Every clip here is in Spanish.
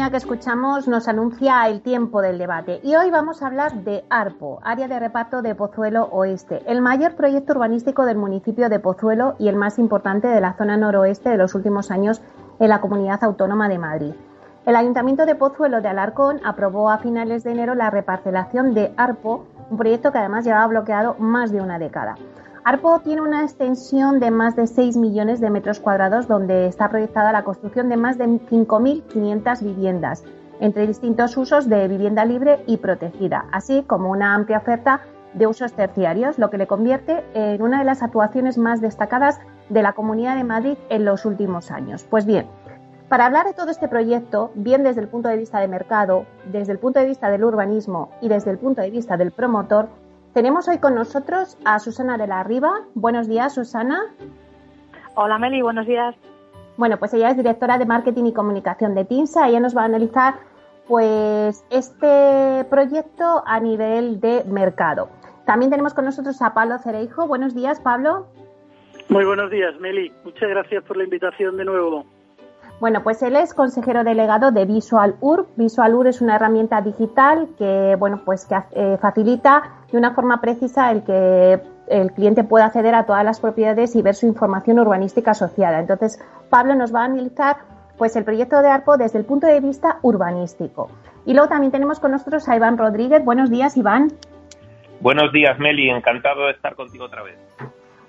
Sintonía que escuchamos nos anuncia el tiempo del debate y hoy vamos a hablar de ARPO, Área de Reparto de Pozuelo Oeste, el mayor proyecto urbanístico del municipio de Pozuelo y el más importante de la zona noroeste de los últimos años en la Comunidad Autónoma de Madrid. El Ayuntamiento de Pozuelo de Alarcón aprobó a finales de enero la reparcelación de ARPO, un proyecto que además llevaba bloqueado más de una década. ARPO tiene una extensión de más de 6 millones de metros cuadrados donde está proyectada la construcción de más de 5.500 viviendas, entre distintos usos de vivienda libre y protegida, así como una amplia oferta de usos terciarios, lo que le convierte en una de las actuaciones más destacadas de la Comunidad de Madrid en los últimos años. Pues bien, para hablar de todo este proyecto, bien desde el punto de vista de mercado, desde el punto de vista del urbanismo y desde el punto de vista del promotor, tenemos hoy con nosotros a Susana de la Riva. Buenos días, Susana. Hola, Meli, buenos días. Bueno, pues ella es directora de marketing y comunicación de TINSA. Ella nos va a analizar pues este proyecto a nivel de mercado. También tenemos con nosotros a Pablo Cereijo. Buenos días, Pablo. Muy buenos días, Meli. Muchas gracias por la invitación de nuevo. Bueno, pues él es consejero delegado de Visual Ur. Visual Ur es una herramienta digital que, bueno, pues que eh, facilita de una forma precisa el que el cliente pueda acceder a todas las propiedades y ver su información urbanística asociada. Entonces, Pablo nos va a analizar pues el proyecto de ARPO desde el punto de vista urbanístico. Y luego también tenemos con nosotros a Iván Rodríguez. Buenos días, Iván. Buenos días, Meli. Encantado de estar contigo otra vez.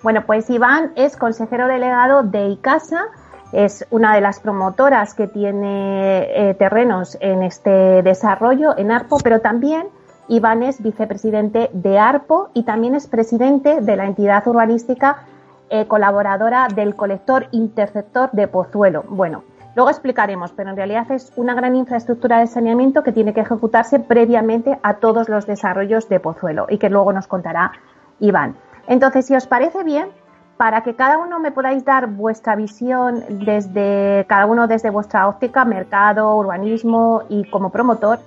Bueno, pues Iván es consejero delegado de ICASA es una de las promotoras que tiene eh, terrenos en este desarrollo, en ARPO, pero también Iván es vicepresidente de ARPO y también es presidente de la entidad urbanística eh, colaboradora del colector interceptor de Pozuelo. Bueno, luego explicaremos, pero en realidad es una gran infraestructura de saneamiento que tiene que ejecutarse previamente a todos los desarrollos de Pozuelo y que luego nos contará Iván. Entonces, si os parece bien, para que cada uno me podáis dar vuestra visión desde cada uno desde vuestra óptica, mercado, urbanismo y como promotor,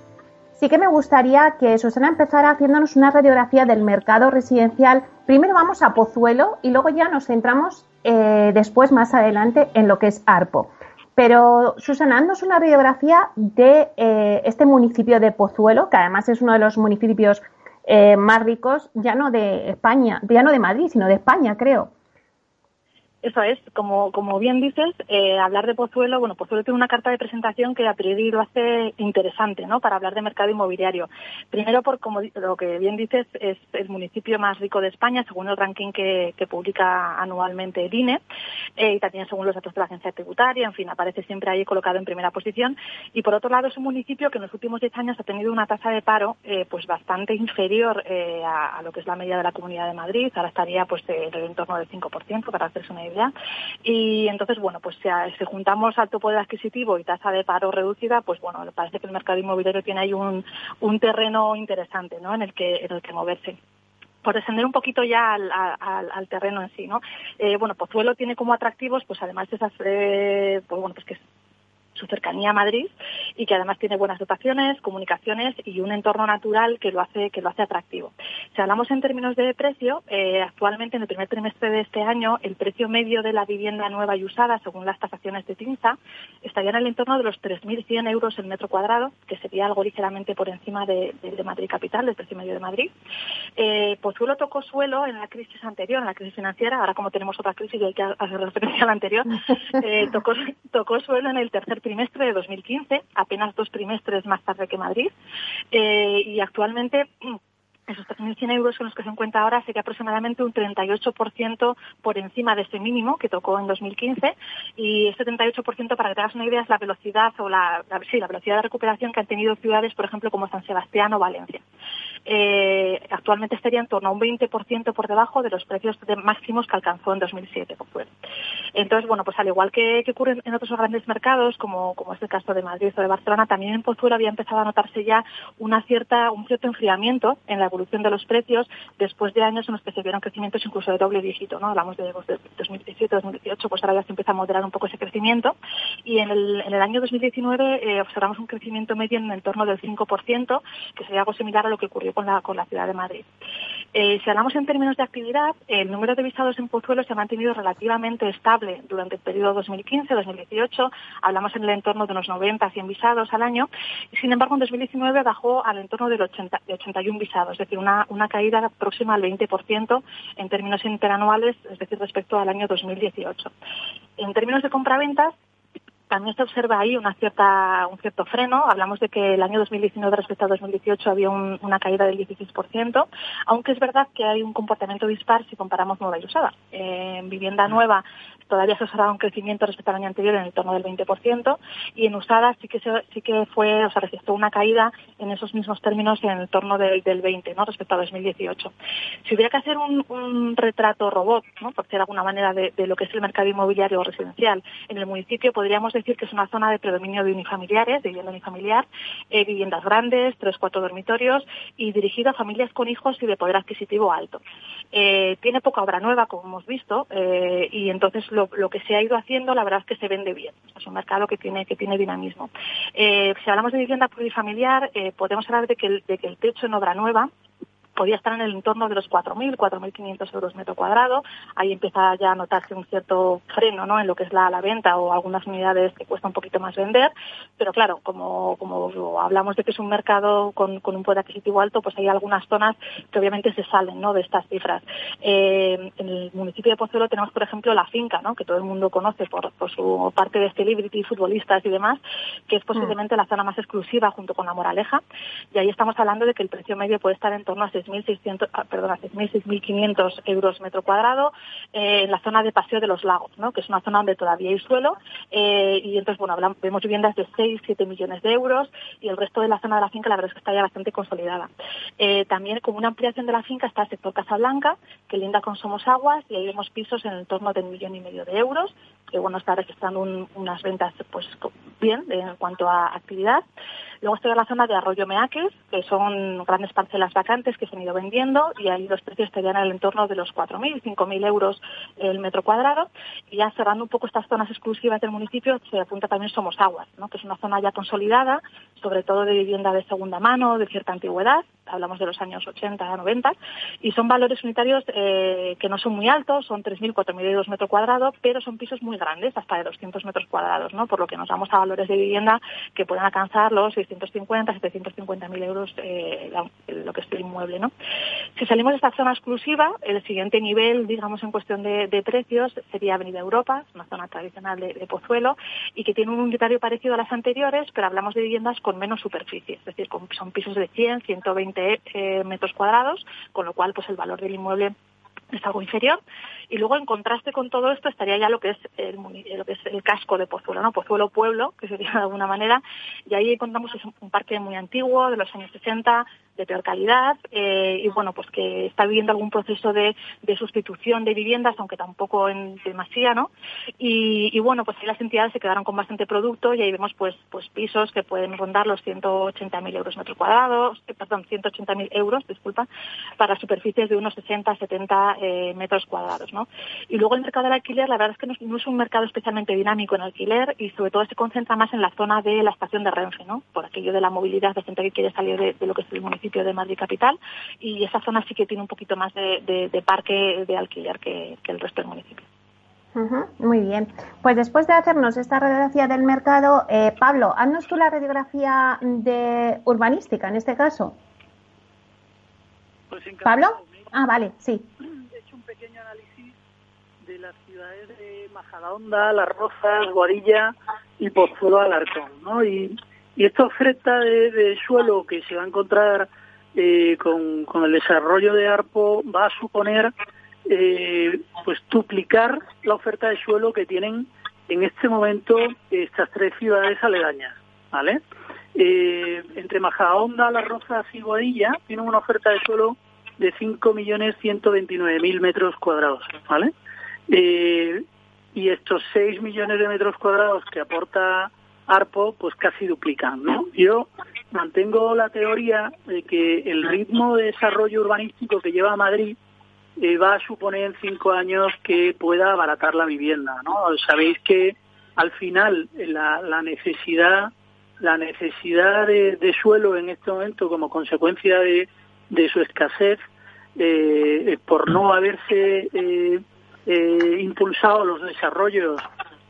sí que me gustaría que Susana empezara haciéndonos una radiografía del mercado residencial. Primero vamos a Pozuelo y luego ya nos centramos eh, después, más adelante, en lo que es ARPO. Pero, Susana, haznos una radiografía de eh, este municipio de Pozuelo, que además es uno de los municipios eh, más ricos, ya no de España, ya no de Madrid, sino de España, creo. Eso es, como, como bien dices, eh, hablar de Pozuelo, bueno, Pozuelo tiene una carta de presentación que a priori lo hace interesante, ¿no? Para hablar de mercado inmobiliario. Primero, por como lo que bien dices, es el municipio más rico de España, según el ranking que, publica anualmente el INE, eh, y también según los datos de la agencia tributaria, en fin, aparece siempre ahí colocado en primera posición. Y por otro lado, es un municipio que en los últimos 10 años ha tenido una tasa de paro, eh, pues bastante inferior a, a, lo que es la media de la Comunidad de Madrid. Ahora estaría, pues, en el entorno del 5%, para hacerse una idea y entonces, bueno, pues si, juntamos alto poder adquisitivo y tasa de paro reducida, pues bueno, parece que el mercado inmobiliario tiene ahí un, un terreno interesante, ¿no? En el que, en el que moverse por descender un poquito ya al, al, terreno en sí, ¿no? Eh, bueno, Pozuelo tiene como atractivos, pues además de esas, eh, pues bueno, pues que su cercanía a Madrid y que además tiene buenas dotaciones, comunicaciones y un entorno natural que lo hace que lo hace atractivo. Si hablamos en términos de precio, eh, actualmente en el primer trimestre de este año el precio medio de la vivienda nueva y usada, según las tasaciones de TINSA, estaría en el entorno de los 3.100 euros el metro cuadrado, que sería algo ligeramente por encima de, Madrid capital, del precio medio de Madrid. Eh, Pozuelo tocó suelo en la crisis anterior, en la crisis financiera. Ahora como tenemos otra crisis y hay que hacer referencia a la anterior, eh, tocó, tocó suelo en el tercer trimestre de 2015, apenas dos trimestres más tarde que Madrid, eh, y actualmente esos 3.100 euros con los que se encuentra ahora sería aproximadamente un 38% por encima de ese mínimo que tocó en 2015 y ese 38% para que te hagas una idea es la velocidad o la, sí, la velocidad de recuperación que han tenido ciudades, por ejemplo, como San Sebastián o Valencia. Eh, actualmente estaría en torno a un 20% por debajo de los precios máximos que alcanzó en 2007. Entonces, bueno, pues al igual que, ocurre en otros grandes mercados, como, como es el caso de Madrid o de Barcelona, también en Pozuelo había empezado a notarse ya una cierta, un cierto enfriamiento en la evolución de los precios después de años en los que se vieron crecimientos incluso de doble dígito, ¿no? Hablamos de, 2017, pues, 2018, pues ahora ya se empieza a moderar un poco ese crecimiento y en el, año 2019 eh, observamos un crecimiento medio en el entorno del 5%, que sería algo similar a lo que ocurrió con la, con la ciudad de Madrid. Eh, si hablamos en términos de actividad, el número de visados en Pozuelo se ha mantenido relativamente estable durante el periodo 2015-2018. Hablamos en el entorno de unos 90 100 visados al año. Y, sin embargo, en 2019 bajó al entorno del 80, de 81 visados, es decir, una, una caída próxima al 20% en términos interanuales, es decir, respecto al año 2018. En términos de compraventas, también se observa ahí una cierta, un cierto freno. Hablamos de que el año 2019 respecto a 2018 había una caída del 16%, aunque es verdad que hay un comportamiento dispar si comparamos nueva y usada. en vivienda nueva todavía se observaba un crecimiento respecto al año anterior en el torno del 20% y en usada sí que sí que fue, o sea, registró una caída en esos mismos términos en el torno del, del 20, ¿no? Respecto a 2018. Si hubiera que hacer un, retrato robot, ¿no? Por de alguna manera de, de, lo que es el mercado inmobiliario residencial en el municipio, podríamos decir que es una zona de predominio de unifamiliares, de vivienda unifamiliar, eh, viviendas grandes, tres, cuatro dormitorios y dirigido a familias con hijos y de poder adquisitivo alto. Eh, tiene poca obra nueva, como hemos visto, eh, y entonces lo, que se ha ido haciendo, la verdad es que se vende bien. Es un mercado que tiene, que tiene dinamismo. Eh, si hablamos de vivienda plurifamiliar, eh, podemos hablar de que, de que el techo en obra nueva podía estar en el entorno de los 4.000, 4.500 euros metro cuadrado. Ahí empieza ya a notarse un cierto freno ¿no? en lo que es la, la, venta o algunas unidades que cuesta un poquito más vender. Pero claro, como, como hablamos de que es un mercado con, con un poder adquisitivo alto, pues hay algunas zonas que obviamente se salen ¿no? de estas cifras. Eh, en el municipio de Pozuelo tenemos, por ejemplo, la finca, ¿no? que todo el mundo conoce por, por su parte de celebrity, futbolistas y demás, que es posiblemente la zona más exclusiva junto con la Moraleja. Y ahí estamos hablando de que el precio medio puede estar en torno a 6.600, ah, perdón, 6.500 euros metro cuadrado eh, en la zona de Paseo de los Lagos, ¿no? que es una zona donde todavía hay suelo eh, y entonces bueno hablamos, vemos viviendas de 6, 7 millones de euros y el resto de la zona de la finca la verdad es que está ya bastante consolidada. Eh, también como una ampliación de la finca está el sector Casablanca, que linda con Somos Aguas y ahí vemos pisos en el torno de un millón y medio de euros, que bueno está registrando unas ventas pues bien en cuanto a actividad. Luego está la zona de Arroyo Meaques, que son grandes parcelas vacantes que se han ido vendiendo y ahí los precios estarían en el entorno de los 4.000, 5.000 euros el metro cuadrado. Y ya cerrando un poco estas zonas exclusivas del municipio, se apunta también Somos Aguas, ¿no? que es una zona ya consolidada, sobre todo de vivienda de segunda mano, de cierta antigüedad, hablamos de los años 80, 90, y son valores unitarios eh, que no son muy altos, son 3.000, 4.000 euros metro cuadrado, pero son pisos muy grandes, hasta de 200 metros cuadrados, ¿no? Por lo que nos vamos a valores de vivienda que pueden alcanzar los 650, 750.000 euros eh, lo que es el inmueble, ¿no? Si salimos de esta zona exclusiva, el siguiente nivel, digamos, en cuestión de, precios sería Avenida Europa, una zona tradicional de, Pozuelo, y que tiene un unitario parecido a las anteriores, pero hablamos de viviendas con menos superficie, es decir, son pisos de 100, 120 eh, metros cuadrados, con lo cual pues el valor del inmueble es algo inferior. Y luego, en contraste con todo esto, estaría ya lo que es el, lo que es el casco de Pozuelo, ¿no? Pozuelo Pueblo, que sería de alguna manera. Y ahí contamos es un, parque muy antiguo, de los años 60, de peor calidad, eh, y bueno, pues que está viviendo algún proceso de, sustitución de viviendas, aunque tampoco en demasía, ¿no? Y, bueno, pues ahí las entidades se quedaron con bastante producto y ahí vemos pues, pues pisos que pueden rondar los 180.000 euros metro cuadrados, eh, perdón, 180.000 euros, disculpa, para superficies de unos 60, 70 eh, metros cuadrados, ¿no? Y luego el mercado del alquiler, la verdad es que no es, un mercado especialmente dinámico en alquiler y sobre todo se concentra más en la zona de la estación de Renfe, ¿no? Por aquello de la movilidad de gente que quiere salir de, lo que es el municipio de Madrid capital y esa zona sí que tiene un poquito más de, parque de alquiler que, el resto del municipio. muy bien. Pues después de hacernos esta radiografía del mercado, eh, Pablo, haznos tú la radiografía de urbanística en este caso. Pues Pablo. Ah, vale, sí de las ciudades de Majadahonda, Las Rozas, Guadilla y Pozuelo Alarcón, ¿no? Y, esta oferta de, suelo que se va a encontrar eh, con, el desarrollo de ARPO va a suponer eh, pues duplicar la oferta de suelo que tienen en este momento estas tres ciudades aledañas, ¿vale? Eh, entre Majadahonda, Las Rozas y Guadilla tienen una oferta de suelo de 5.129.000 metros cuadrados, ¿vale? Eh, y estos 6 millones de metros cuadrados que aporta ARPO, pues casi duplican, ¿no? Yo mantengo la teoría de que el ritmo de desarrollo urbanístico que lleva Madrid eh, va a suponer en cinco años que pueda abaratar la vivienda, ¿no? Sabéis que al final la, la necesidad la necesidad de suelo en este momento como consecuencia de de su escasez eh, por no haberse eh, eh, impulsado los desarrollos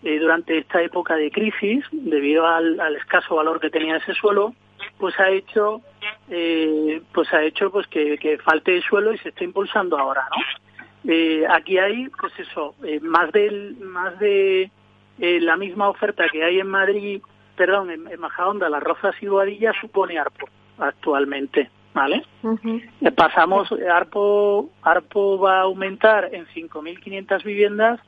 durante esta época de crisis debido al, escaso valor que tenía ese suelo pues ha hecho pues ha hecho pues que, falte suelo y se está impulsando ahora no aquí hay pues eso más del más de la misma oferta que hay en Madrid perdón en, en Majadahonda las Rozas y Boadilla supone ARPO actualmente ¿vale? Pasamos, ARPO, ARPO va a aumentar en 5.500 viviendas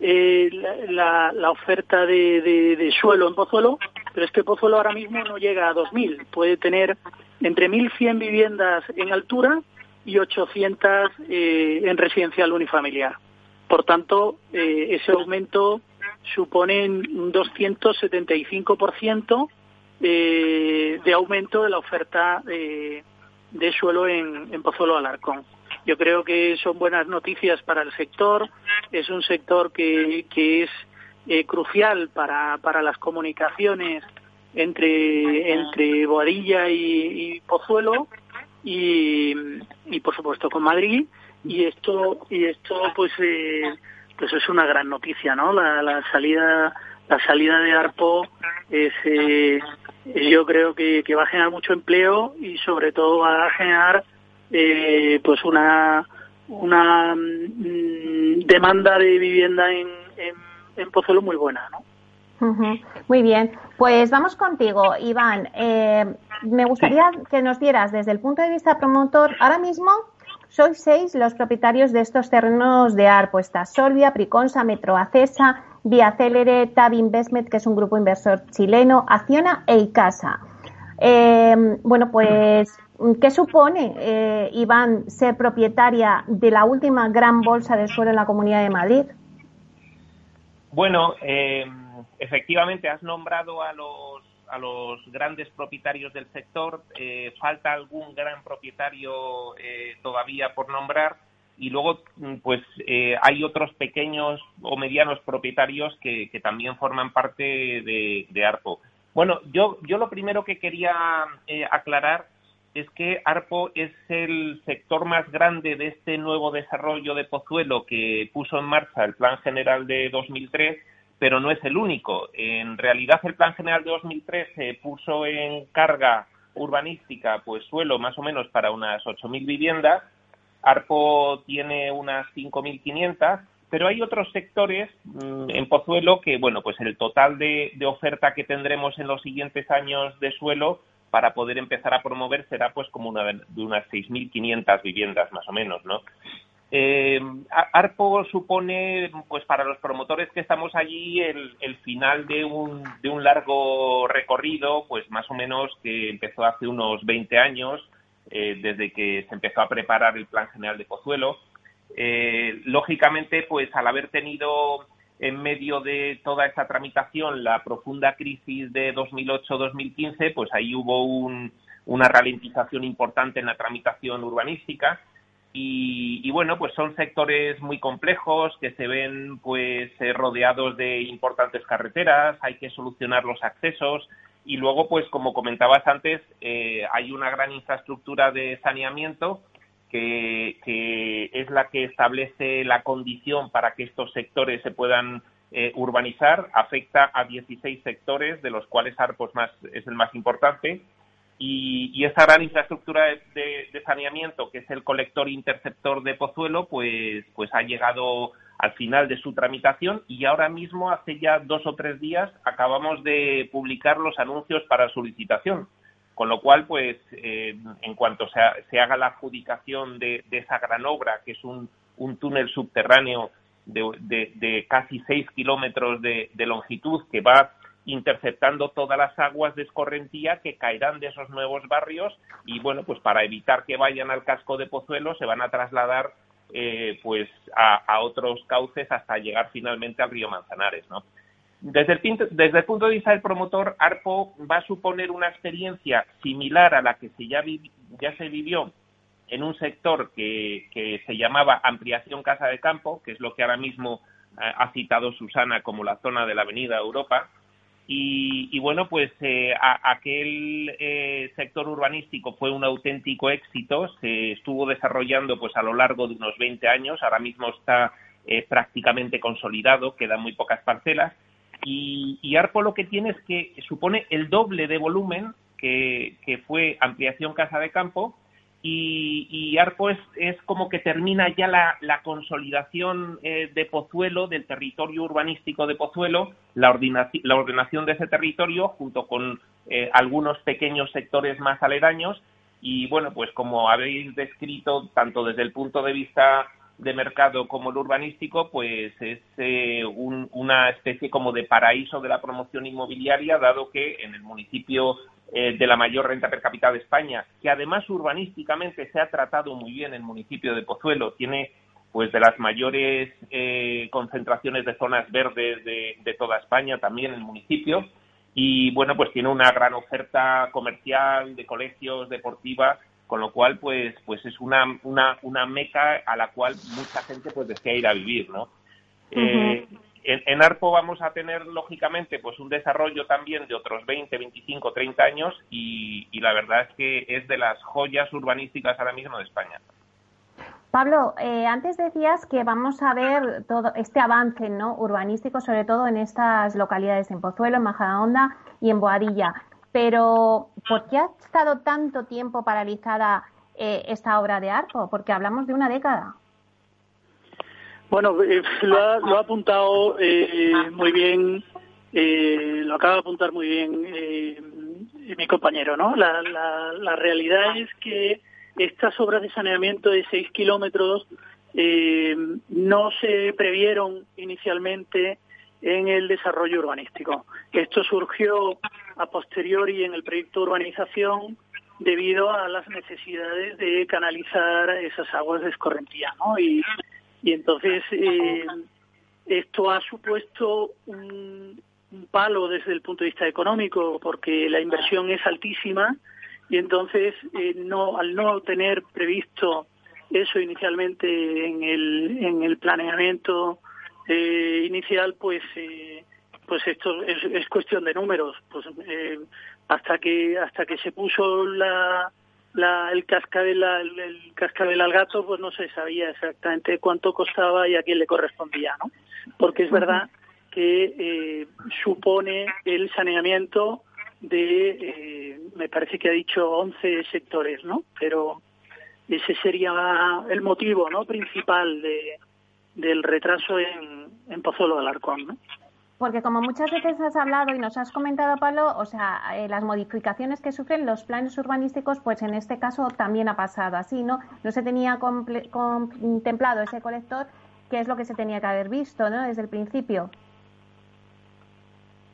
eh, la, la, oferta de, de, suelo en Pozuelo, pero es que Pozuelo ahora mismo no llega a 2.000, puede tener entre 1.100 viviendas en altura y 800 eh, en residencial unifamiliar. Por tanto, eh, ese aumento supone un 275% eh, de aumento de la oferta eh, de suelo en, en Pozuelo Alarcón. Yo creo que son buenas noticias para el sector, es un sector que, que es eh, crucial para, para las comunicaciones entre, entre Boadilla y, Pozuelo y, y, por supuesto con Madrid y esto y esto pues eh, pues es una gran noticia no la, la salida la salida de Arpo es eh, yo creo que, va a generar mucho empleo y sobre todo va a generar eh, pues una una mm, demanda de vivienda en, en, Pozuelo muy buena, ¿no? Muy bien, pues vamos contigo, Iván. Eh, me gustaría que nos dieras desde el punto de vista promotor, ahora mismo sois seis los propietarios de estos terrenos de ARPO, está Solvia, Priconsa, Metroacesa, Vía Célere, Tab Investment, que es un grupo inversor chileno, Acciona e Icasa. Eh, bueno, pues, ¿qué supone, eh, Iván, ser propietaria de la última gran bolsa de suelo en la Comunidad de Madrid? Bueno, eh, efectivamente has nombrado a los a los grandes propietarios del sector. falta algún gran propietario todavía por nombrar y luego mm, pues eh, hay otros pequeños o medianos propietarios que, también forman parte de, ARPO. Bueno, yo, yo lo primero que quería eh, aclarar es que Arpo es el sector más grande de este nuevo desarrollo de Pozuelo que puso en marcha el Plan General de 2003, pero no es el único. En realidad, el Plan General de 2003 se puso en carga urbanística, pues suelo más o menos para unas 8.000 viviendas. Arpo tiene unas 5.500 pero hay otros sectores mm, en Pozuelo que, bueno, pues el total de, oferta que tendremos en los siguientes años de suelo para poder empezar a promover será pues como una de unas 6.500 viviendas más o menos, ¿no? Eh, Arpo supone, pues para los promotores que estamos allí, el, final de un, de un largo recorrido, pues más o menos que empezó hace unos 20 años, eh, desde que se empezó a preparar el Plan General de Pozuelo eh, lógicamente, pues al haber tenido en medio de toda esta tramitación la profunda crisis de 2008-2015, pues ahí hubo una ralentización importante en la tramitación urbanística. Y, bueno, pues son sectores muy complejos que se ven pues eh, rodeados de importantes carreteras, hay que solucionar los accesos y luego pues como comentabas antes eh, hay una gran infraestructura de saneamiento que, es la que establece la condición para que estos sectores se puedan eh, urbanizar, afecta a 16 sectores, de los cuales Arpos más, es el más importante, y, y esa gran infraestructura de, saneamiento, que es el colector interceptor de Pozuelo, pues, pues ha llegado al final de su tramitación y ahora mismo, hace ya dos o tres días, acabamos de publicar los anuncios para su licitación. Con lo cual, pues, eh, en cuanto se, haga la adjudicación de, esa gran obra, que es un, túnel subterráneo de, casi seis kilómetros de, longitud, que va interceptando todas las aguas de escorrentía que caerán de esos nuevos barrios y, bueno, pues para evitar que vayan al casco de Pozuelo se van a trasladar eh, pues a, otros cauces hasta llegar finalmente al río Manzanares, ¿no? Desde el, desde el, punto de vista del promotor, ARPO va a suponer una experiencia similar a la que se ya, ya se vivió en un sector que, que, se llamaba ampliación casa de campo, que es lo que ahora mismo eh, ha citado Susana como la zona de la Avenida Europa. Y, bueno, pues eh, aquel eh, sector urbanístico fue un auténtico éxito, se estuvo desarrollando pues a lo largo de unos 20 años, ahora mismo está prácticamente consolidado, quedan muy pocas parcelas y, Arpo lo que tiene es que supone el doble de volumen que, fue ampliación casa de campo y, Arpo es, es, como que termina ya la, consolidación eh, de Pozuelo, del territorio urbanístico de Pozuelo, la, la ordenación de ese territorio junto con eh, algunos pequeños sectores más aledaños. Y bueno, pues como habéis descrito, tanto desde el punto de vista de mercado como el urbanístico, pues es eh, una especie como de paraíso de la promoción inmobiliaria, dado que en el municipio eh, de la mayor renta per cápita de España, que además urbanísticamente se ha tratado muy bien el municipio de Pozuelo, tiene pues de las mayores eh, concentraciones de zonas verdes de, de toda España, también el municipio, y bueno, pues tiene una gran oferta comercial, de colegios, deportiva, con lo cual pues pues es una, una, una meca a la cual mucha gente pues desea ir a vivir no eh, en, Arpo vamos a tener lógicamente pues un desarrollo también de otros 20 25 30 años y, la verdad es que es de las joyas urbanísticas ahora mismo de España Pablo, eh, antes decías que vamos a ver todo este avance ¿no? urbanístico, sobre todo en estas localidades, en Pozuelo, en Majadahonda y en Boadilla. Pero, ¿por qué ha estado tanto tiempo paralizada eh, esta obra de Arco? Porque hablamos de una década. Bueno, eh, lo, ha, apuntado eh, muy bien, lo acaba de apuntar muy bien mi compañero, ¿no? La, la, realidad es que estas obras de saneamiento de 6 kilómetros no se previeron inicialmente en el desarrollo urbanístico. Esto surgió a posteriori en el proyecto de urbanización debido a las necesidades de canalizar esas aguas de escorrentía, ¿no? Y, y entonces eh, esto ha supuesto un, palo desde el punto de vista económico porque la inversión es altísima y entonces eh, no al no tener previsto eso inicialmente en el, en el planeamiento eh, inicial, pues eh, pues esto es, cuestión de números. Pues eh, hasta que hasta que se puso la la, el cascabel el, el, cascabel al gato, pues no se sabía exactamente cuánto costaba y a quién le correspondía, ¿no? Porque es verdad que eh, supone el saneamiento de, eh, me parece que ha dicho 11 sectores, ¿no? Pero ese sería el motivo, ¿no? Principal de, del retraso en, en Pozuelo de Alarcón, ¿no? Porque como muchas veces has hablado y nos has comentado, Pablo, o sea, eh, las modificaciones que sufren los planes urbanísticos, pues en este caso también ha pasado así, ¿no? No se tenía contemplado ese colector, que es lo que se tenía que haber visto, ¿no? Desde el principio.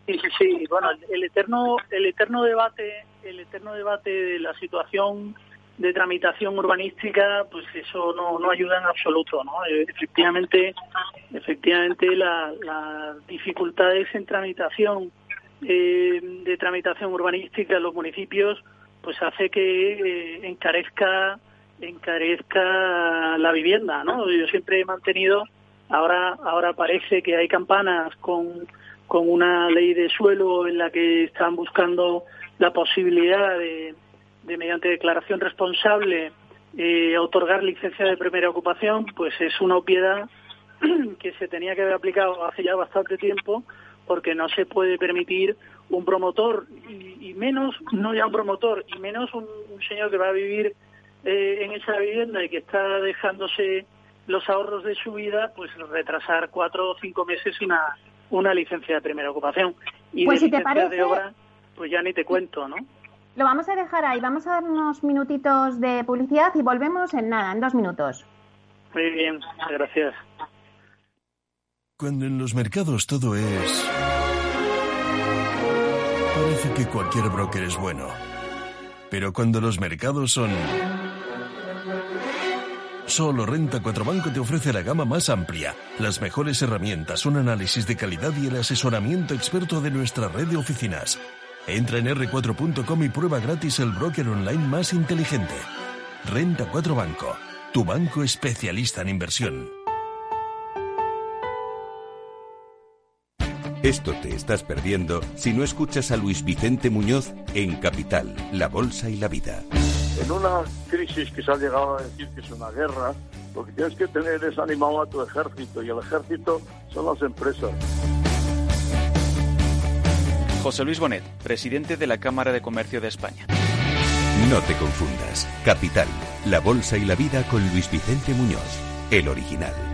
Sí, sí, sí. Bueno, el eterno, el eterno debate, el eterno debate de la situación de tramitación urbanística, pues eso no, no ayuda en absoluto, ¿no? Eh, efectivamente, efectivamente las dificultades en tramitación eh, de tramitación urbanística en los municipios, pues hace que eh, encarezca encarezca la vivienda, ¿no? Yo siempre he mantenido, ahora ahora parece que hay campanas con con una ley de suelo en la que están buscando la posibilidad de de mediante declaración responsable eh, otorgar licencia de primera ocupación, pues es una obviedad que se tenía que haber aplicado hace ya bastante tiempo porque no se puede permitir un promotor y, menos, no ya un promotor, y menos un, señor que va a vivir eh, en esa vivienda y que está dejándose los ahorros de su vida, pues retrasar cuatro o cinco meses una, una licencia de primera ocupación. Y pues de si te parece... de obra, pues ya ni te cuento, ¿no? Lo vamos a dejar ahí. Vamos a dar unos minutitos de publicidad y volvemos en nada, en dos minutos. Muy bien, gracias. Cuando en los mercados todo es... Parece que cualquier broker es bueno. Pero cuando los mercados son... Solo Renta 4 Banco te ofrece la gama más amplia, las mejores herramientas, un análisis de calidad y el asesoramiento experto de nuestra red de oficinas. Entra en r4.com y prueba gratis el broker online más inteligente. Renta 4 Banco, tu banco especialista en inversión. Esto te estás perdiendo si no escuchas a Luis Vicente Muñoz en Capital, La Bolsa y la Vida. En una crisis que se ha llegado a decir que es una guerra, lo que tienes que tener es animado a tu ejército y el ejército son las empresas. José Luis Bonet, presidente de la Cámara de Comercio de España. No te confundas. Capital, la bolsa y la vida con Luis Vicente Muñoz, el original.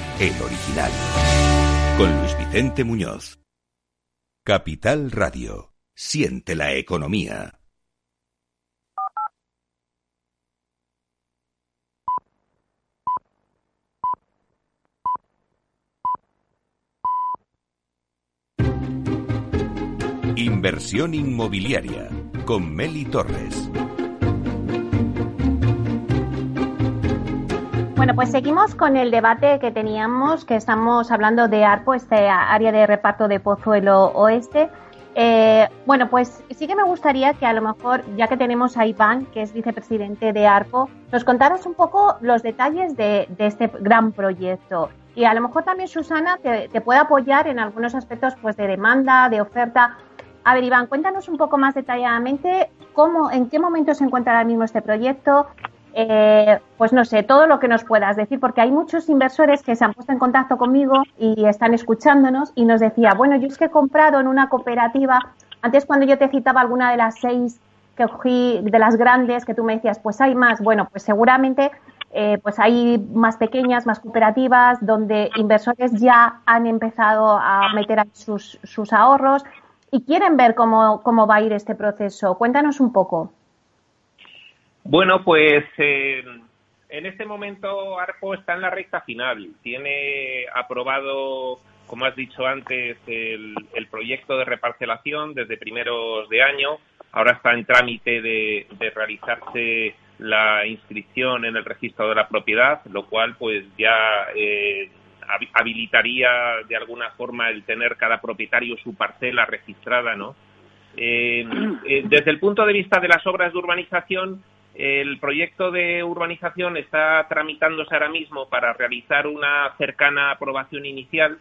El original. Con Luis Vicente Muñoz. Capital Radio. Siente la economía. Inversión inmobiliaria con Meli Torres. Bueno, pues seguimos con el debate que teníamos, que estamos hablando de ARPO, este área de reparto de Pozuelo Oeste. Eh, bueno, pues sí que me gustaría que a lo mejor, ya que tenemos a Iván, que es vicepresidente de ARPO, nos contaras un poco los detalles de, este gran proyecto. Y a lo mejor también Susana te, te, puede apoyar en algunos aspectos pues, de demanda, de oferta. A ver, Iván, cuéntanos un poco más detalladamente cómo, en qué momento se encuentra ahora mismo este proyecto, eh, pues no sé, todo lo que nos puedas decir, porque hay muchos inversores que se han puesto en contacto conmigo y están escuchándonos y nos decía, bueno, yo es que he comprado en una cooperativa, antes cuando yo te citaba alguna de las seis que cogí, de las grandes, que tú me decías, pues hay más, bueno, pues seguramente eh, pues hay más pequeñas, más cooperativas, donde inversores ya han empezado a meter sus, sus ahorros y quieren ver cómo, cómo va a ir este proceso. Cuéntanos un poco. Bueno, pues eh, en este momento ARPO está en la recta final. Tiene aprobado, como has dicho antes, el, proyecto de reparcelación desde primeros de año. Ahora está en trámite de, realizarse la inscripción en el registro de la propiedad, lo cual pues ya eh, habilitaría de alguna forma el tener cada propietario su parcela registrada, ¿no? Eh, desde el punto de vista de las obras de urbanización, el proyecto de urbanización está tramitándose ahora mismo para realizar una cercana aprobación inicial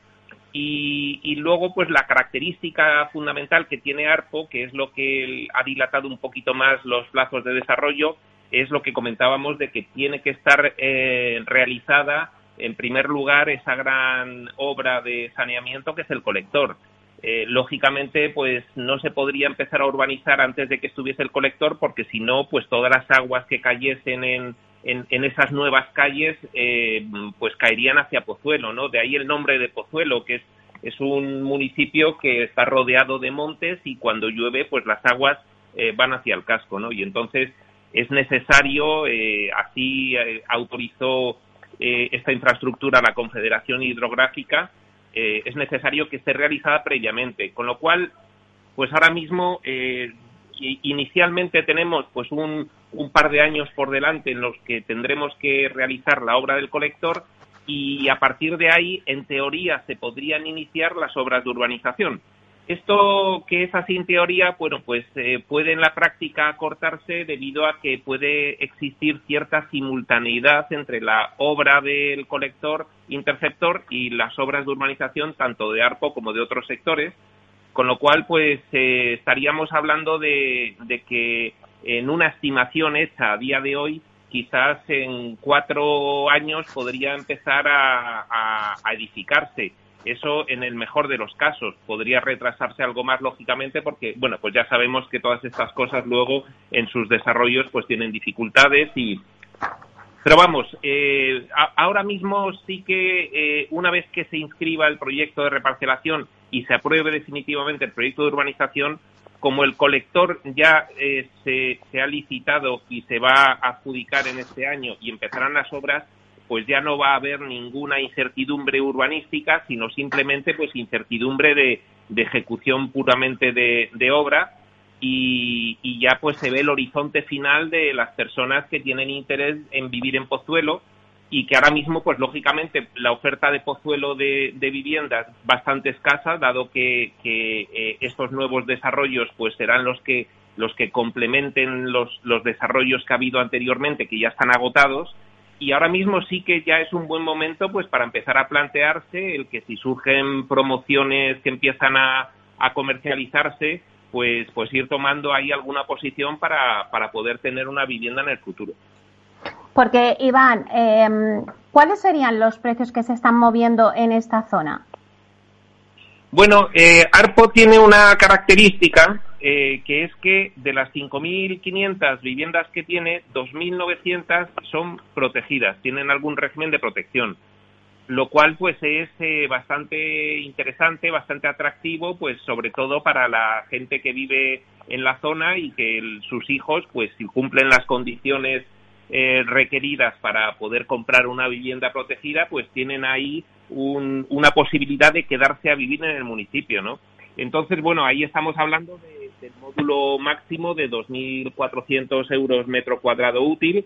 y, luego pues la característica fundamental que tiene ARPO, que es lo que ha dilatado un poquito más los plazos de desarrollo, es lo que comentábamos de que tiene que estar eh, realizada en primer lugar esa gran obra de saneamiento que es el colector. Eh, lógicamente pues no se podría empezar a urbanizar antes de que estuviese el colector porque si no pues todas las aguas que cayesen en, en, esas nuevas calles eh, pues caerían hacia Pozuelo no de ahí el nombre de Pozuelo que es es un municipio que está rodeado de montes y cuando llueve pues las aguas eh, van hacia el casco no y entonces es necesario así autorizó esta infraestructura la Confederación Hidrográfica eh, es necesario que esté realizada previamente. Con lo cual, pues ahora mismo eh, inicialmente tenemos pues un, un, par de años por delante en los que tendremos que realizar la obra del colector y a partir de ahí, en teoría, se podrían iniciar las obras de urbanización. Esto que es así en teoría, bueno, pues eh, puede en la práctica cortarse debido a que puede existir cierta simultaneidad entre la obra del colector interceptor y las obras de urbanización tanto de ARPO como de otros sectores, con lo cual pues eh, estaríamos hablando de, que en una estimación hecha a día de hoy quizás en cuatro años podría empezar a edificarse eso en el mejor de los casos podría retrasarse algo más lógicamente porque bueno pues ya sabemos que todas estas cosas luego en sus desarrollos pues tienen dificultades y pero vamos eh, ahora mismo sí que eh, una vez que se inscriba el proyecto de reparcelación y se apruebe definitivamente el proyecto de urbanización como el colector ya eh, se, se ha licitado y se va a adjudicar en este año y empezarán las obras pues ya no va a haber ninguna incertidumbre urbanística, sino simplemente pues incertidumbre de, ejecución puramente de, obra y, ya pues se ve el horizonte final de las personas que tienen interés en vivir en Pozuelo y que ahora mismo pues lógicamente la oferta de Pozuelo de, viviendas bastante escasa dado que, eh, estos nuevos desarrollos pues serán los que los que complementen los, los desarrollos que ha habido anteriormente que ya están agotados y ahora mismo sí que ya es un buen momento pues para empezar a plantearse el que si surgen promociones que empiezan a, comercializarse pues pues ir tomando ahí alguna posición para, para poder tener una vivienda en el futuro. Porque, Iván, em, ¿cuáles serían los precios que se están moviendo en esta zona? Bueno, eh, Arpo tiene una característica eh, que es que de las 5.500 viviendas que tiene, 2.900 son protegidas, tienen algún régimen de protección, lo cual pues es eh, bastante interesante, bastante atractivo, pues sobre todo para la gente que vive en la zona y que sus hijos, pues si cumplen las condiciones eh, requeridas para poder comprar una vivienda protegida, pues tienen ahí una posibilidad de quedarse a vivir en el municipio, ¿no? Entonces, bueno, ahí estamos hablando del módulo máximo de 2.400 euros metro cuadrado útil.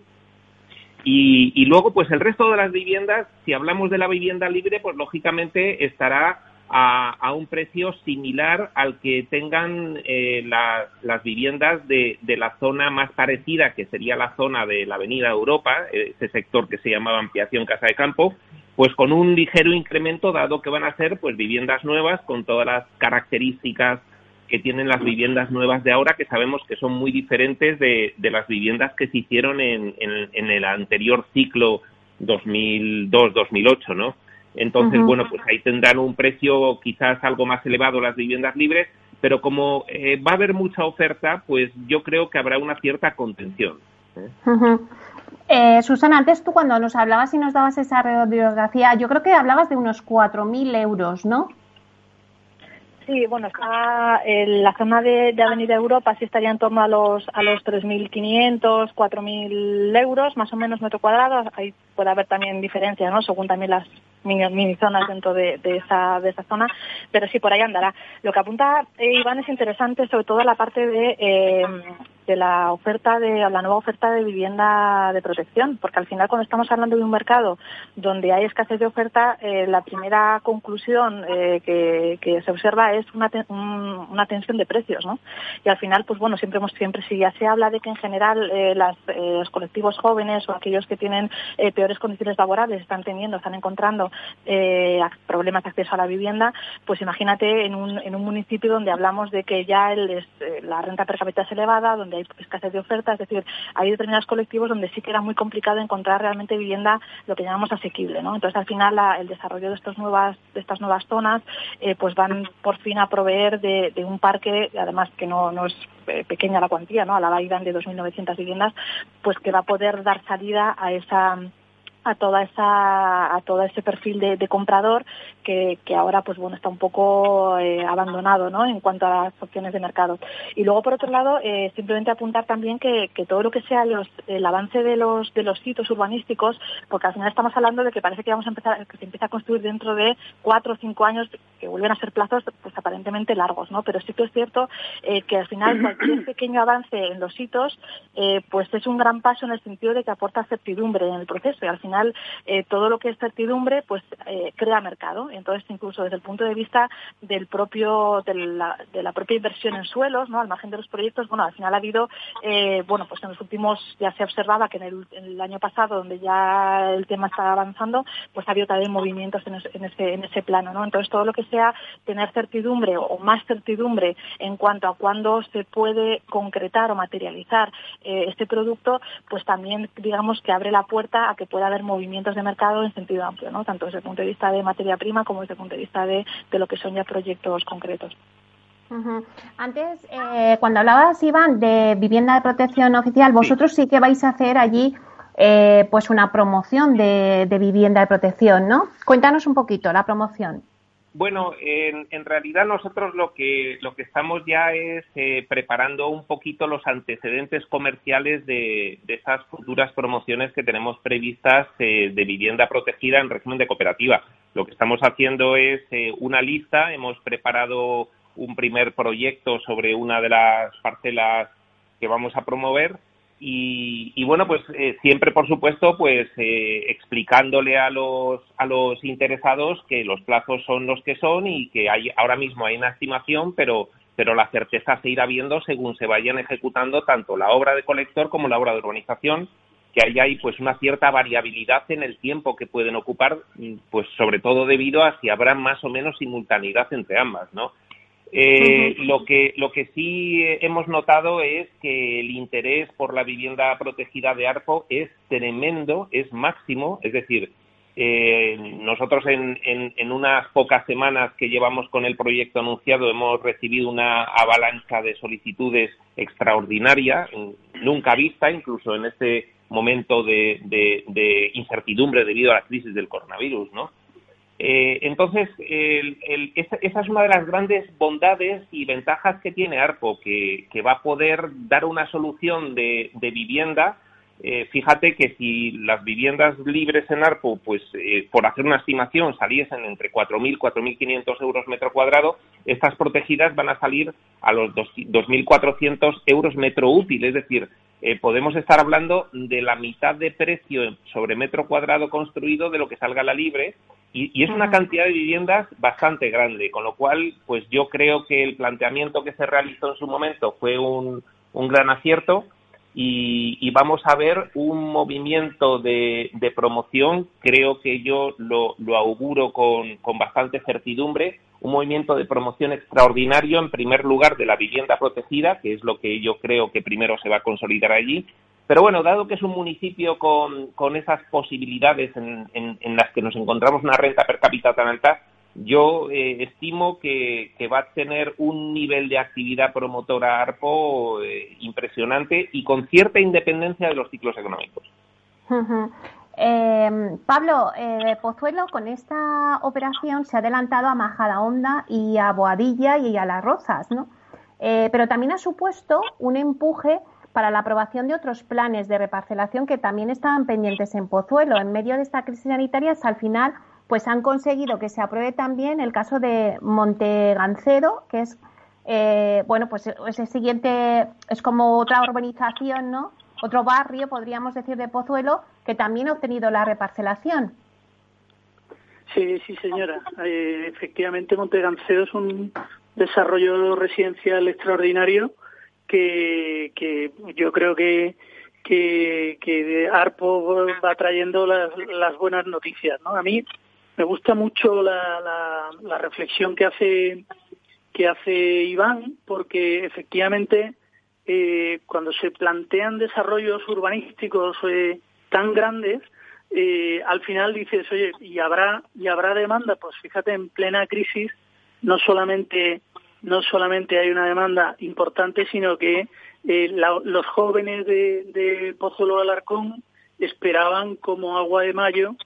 Y, y, luego, pues el resto de las viviendas, si hablamos de la vivienda libre, pues lógicamente estará a, un precio similar al que tengan eh, las viviendas de, la zona más parecida, que sería la zona de la Avenida Europa, ese sector que se llamaba ampliación Casa de Campo, pues con un ligero incremento, dado que van a ser pues viviendas nuevas con todas las características que tienen las viviendas nuevas de ahora, que sabemos que son muy diferentes de, las viviendas que se hicieron en, en el anterior ciclo 2002-2008, ¿no? Entonces, bueno, pues ahí tendrán un precio quizás algo más elevado las viviendas libres, pero como eh, va a haber mucha oferta, pues yo creo que habrá una cierta contención. ¿eh? Eh, Susana, antes tú cuando nos hablabas y nos dabas esa radiografía, yo creo que hablabas de unos 4.000 euros, ¿no? Sí, bueno, está en la zona de, Avenida Europa sí estaría en torno a los a los 3.500, 4.000 euros, más o menos metro cuadrado. Ahí puede haber también diferencias, ¿no? Según también las mini, zonas dentro de, esa, de esa zona, pero sí, por ahí andará. Lo que apunta eh, Iván es interesante, sobre todo la parte de, eh, de la oferta de la nueva oferta de vivienda de protección, porque al final cuando estamos hablando de un mercado donde hay escasez de oferta, eh, la primera conclusión que, se observa es una, una tensión de precios, ¿no? Y al final, pues bueno, siempre hemos, siempre si ya se habla de que en general los colectivos jóvenes o aquellos que tienen peores condiciones laborales están teniendo, están encontrando eh, problemas de acceso a la vivienda, pues imagínate en un, en un municipio donde hablamos de que ya eh, la renta per cápita es elevada, donde hay escasez de oferta, es decir, hay determinados colectivos donde sí que era muy complicado encontrar realmente vivienda lo que llamamos asequible, ¿no? Entonces al final el desarrollo de estas nuevas de estas nuevas zonas eh, pues van por fin a proveer de, un parque, además que no, no es eh, pequeña la cuantía, ¿no? A la validad de 2.900 viviendas, pues que va a poder dar salida a esa a toda esa a todo ese perfil de, comprador que, que, ahora pues bueno está un poco eh, abandonado ¿no? en cuanto a las opciones de mercado y luego por otro lado eh, simplemente apuntar también que, que, todo lo que sea los, el avance de los de los sitios urbanísticos porque al final estamos hablando de que parece que vamos a empezar que se empieza a construir dentro de cuatro o cinco años que vuelven a ser plazos pues aparentemente largos no pero sí que es cierto eh, que al final cualquier pequeño avance en los hitos pues es un gran paso en el sentido de que aporta certidumbre en el proceso y al final eh, todo lo que es certidumbre pues eh, crea mercado. Entonces, incluso desde el punto de vista del propio de la, de la propia inversión en suelos, ¿no? al margen de los proyectos, bueno, al final ha habido, eh, bueno, pues en los últimos ya se observaba que en el, año pasado, donde ya el tema estaba avanzando, pues ha habido también movimientos en, ese, en ese plano, ¿no? Entonces, todo lo que sea tener certidumbre o más certidumbre en cuanto a cuándo se puede concretar o materializar este producto, pues también digamos que abre la puerta a que pueda haber movimientos de mercado en sentido amplio, ¿no? tanto desde el punto de vista de materia prima como desde el punto de vista de, lo que son ya proyectos concretos. Antes, eh, cuando hablabas, Iván, de vivienda de protección oficial, vosotros sí, que vais a hacer allí eh, pues una promoción de, de, vivienda de protección, ¿no? Cuéntanos un poquito la promoción. Bueno, en, en, realidad nosotros lo que lo que estamos ya es eh, preparando un poquito los antecedentes comerciales de, de, esas futuras promociones que tenemos previstas eh, de vivienda protegida en régimen de cooperativa. Lo que estamos haciendo es eh, una lista. Hemos preparado un primer proyecto sobre una de las parcelas que vamos a promover y, bueno, pues eh, siempre, por supuesto, pues eh, explicándole a los, a los interesados que los plazos son los que son y que hay, ahora mismo hay una estimación, pero, pero la certeza se irá viendo según se vayan ejecutando tanto la obra de colector como la obra de urbanización, que ahí hay pues una cierta variabilidad en el tiempo que pueden ocupar, pues sobre todo debido a si habrá más o menos simultaneidad entre ambas, ¿no? Eh, lo que lo que sí hemos notado es que el interés por la vivienda protegida de ARPO es tremendo, es máximo, es decir, eh, nosotros en, en, unas pocas semanas que llevamos con el proyecto anunciado hemos recibido una avalancha de solicitudes extraordinaria, nunca vista, incluso en este momento de, de incertidumbre debido a la crisis del coronavirus, ¿no? Eh, entonces, esa, es una de las grandes bondades y ventajas que tiene ARPO, que, va a poder dar una solución de, vivienda. Eh, fíjate que si las viviendas libres en ARPO, pues eh, por hacer una estimación, saliesen entre 4.000 y 4.500 euros metro cuadrado, estas protegidas van a salir a los 2.400 euros metro útil. Es decir, podemos estar hablando de la mitad de precio sobre metro cuadrado construido de lo que salga la libre y, es una cantidad de viviendas bastante grande, con lo cual, pues yo creo que el planteamiento que se realizó en su momento fue un, gran acierto y, vamos a ver un movimiento de, promoción, creo que yo lo, auguro con, bastante certidumbre, un movimiento de promoción extraordinario, en primer lugar, de la vivienda protegida, que es lo que yo creo que primero se va a consolidar allí, pero bueno, dado que es un municipio con, con esas posibilidades en, en, las que nos encontramos una renta per cápita tan alta, yo eh, estimo que, va a tener un nivel de actividad promotora ARPO eh, impresionante y con cierta independencia de los ciclos económicos. Em, Pablo, eh, Pozuelo con esta operación se ha adelantado a Majadahonda y a Boadilla y a Las Rozas, ¿no? Eh, pero también ha supuesto un empuje para la aprobación de otros planes de reparcelación que también estaban pendientes en Pozuelo. En medio de esta crisis sanitaria, al final, pues han conseguido que se apruebe también el caso de Montegancedo, que es, eh, bueno, pues ese siguiente, es como otra urbanización, ¿no? Otro barrio, podríamos decir, de Pozuelo, que también ha obtenido la reparcelación. Sí, sí, señora. Eh, efectivamente, Montegancedo es un desarrollo residencial extraordinario que, yo creo que, que, Arpo va trayendo las, buenas noticias. ¿no? A mí me gusta mucho la, la, reflexión que hace que hace Iván, porque efectivamente eh, cuando se plantean desarrollos urbanísticos eh, tan grandes, eh, al final dices, oye, ¿y habrá, ¿y habrá demanda? Pues fíjate, en plena crisis, no solamente no solamente hay una demanda importante, sino que eh, los jóvenes de, de Pozuelo Alarcón esperaban como agua de mayo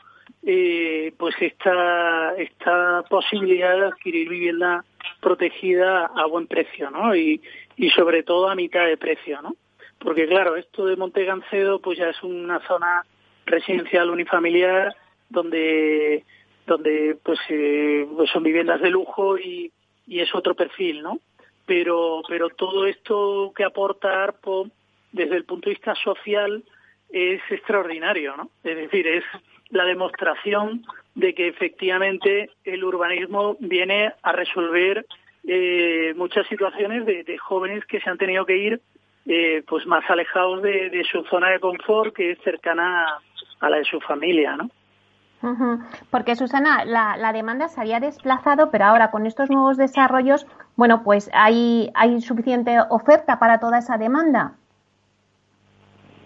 eh, pues esta, esta posibilidad de adquirir vivienda protegida a buen precio, ¿no? Y, y sobre todo a mitad de precio, ¿no? Porque claro, esto de Montegancedo pues ya es una zona residencial unifamiliar donde donde pues, eh, pues son viviendas de lujo y, y es otro perfil, ¿no? Pero, pero todo esto que aporta ARPO desde el punto de vista social es extraordinario, ¿no? Es decir, es la demostración de que efectivamente el urbanismo viene a resolver eh, muchas situaciones de, jóvenes que se han tenido que ir eh, pues más alejados de, su zona de confort que es cercana a la de su familia, ¿no? Porque Susana, la, la, demanda se había desplazado, pero ahora con estos nuevos desarrollos, bueno, pues hay, hay suficiente oferta para toda esa demanda.